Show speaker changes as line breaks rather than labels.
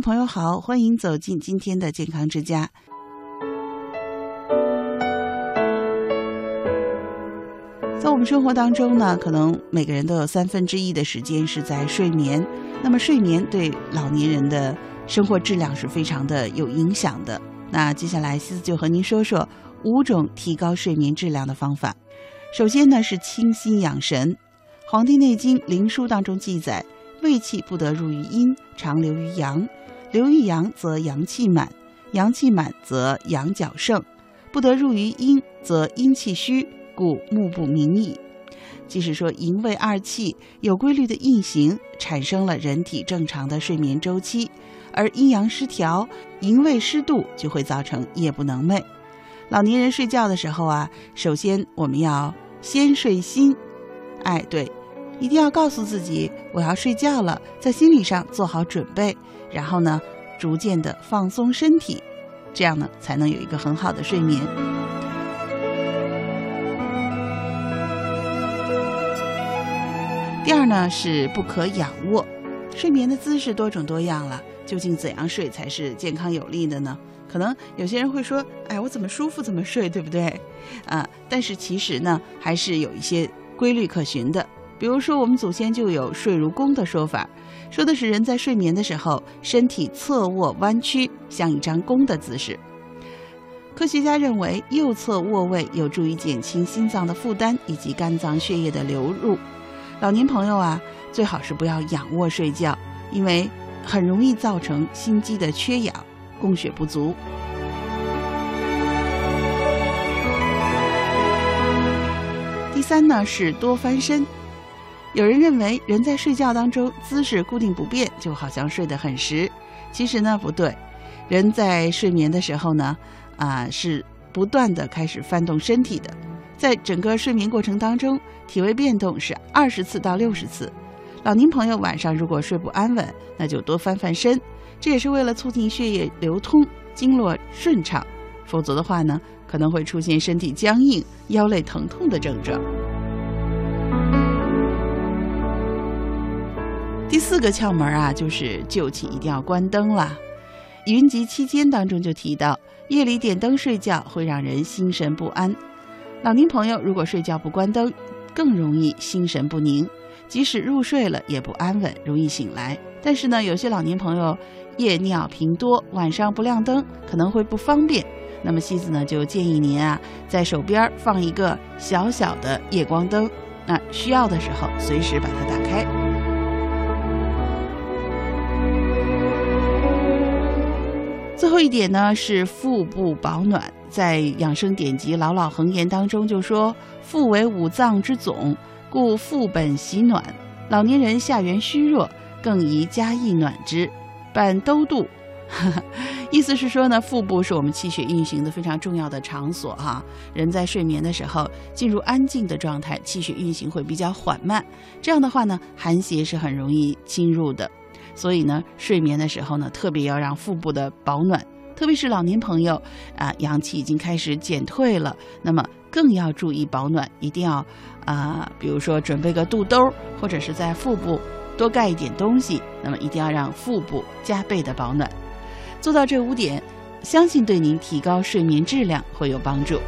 朋友好，欢迎走进今天的健康之家。在我们生活当中呢，可能每个人都有三分之一的时间是在睡眠。那么，睡眠对老年人的生活质量是非常的有影响的。那接下来，西子就和您说说五种提高睡眠质量的方法。首先呢，是清心养神。《黄帝内经·灵枢》当中记载：“胃气不得入于阴，常留于阳。流于阳则阳气满，阳气满则阳角盛。不得入于阴，则阴气虚。”故目不明矣。即是说，营卫二气有规律的运行，产生了人体正常的睡眠周期，而阴阳失调、营卫失度，就会造成夜不能寐。老年人睡觉的时候啊，首先我们要先睡心，哎，对，一定要告诉自己我要睡觉了，在心理上做好准备，然后呢，逐渐的放松身体，这样呢，才能有一个很好的睡眠。第二呢是不可仰卧，睡眠的姿势多种多样了，究竟怎样睡才是健康有力的呢？可能有些人会说，哎，我怎么舒服怎么睡，对不对？啊，但是其实呢，还是有一些规律可循的。比如说，我们祖先就有睡如弓的说法，说的是人在睡眠的时候，身体侧卧弯曲，像一张弓的姿势。科学家认为，右侧卧位有助于减轻心脏的负担以及肝脏血液的流入。老年朋友啊，最好是不要仰卧睡觉，因为很容易造成心肌的缺氧，供血不足。第三呢是多翻身。有人认为人在睡觉当中姿势固定不变，就好像睡得很实。其实呢不对，人在睡眠的时候呢，啊是不断的开始翻动身体的。在整个睡眠过程当中，体位变动是二十次到六十次。老年朋友晚上如果睡不安稳，那就多翻翻身，这也是为了促进血液流通、经络顺畅。否则的话呢，可能会出现身体僵硬、腰肋疼痛的症状。四个窍门啊，就是就寝一定要关灯了。《云集期间》当中就提到，夜里点灯睡觉会让人心神不安。老年朋友如果睡觉不关灯，更容易心神不宁，即使入睡了也不安稳，容易醒来。但是呢，有些老年朋友夜尿频多，晚上不亮灯可能会不方便。那么西子呢就建议您啊，在手边放一个小小的夜光灯，那需要的时候随时把它打开。最后一点呢是腹部保暖。在养生典籍《老老恒言》当中就说：“腹为五脏之总，故腹本喜暖。老年人下元虚弱，更宜加益暖之，伴兜肚。”意思是说呢，腹部是我们气血运行的非常重要的场所哈。人在睡眠的时候进入安静的状态，气血运行会比较缓慢，这样的话呢，寒邪是很容易侵入的。所以呢，睡眠的时候呢，特别要让腹部的保暖。特别是老年朋友啊，阳气已经开始减退了，那么更要注意保暖，一定要啊，比如说准备个肚兜，或者是在腹部多盖一点东西，那么一定要让腹部加倍的保暖。做到这五点，相信对您提高睡眠质量会有帮助。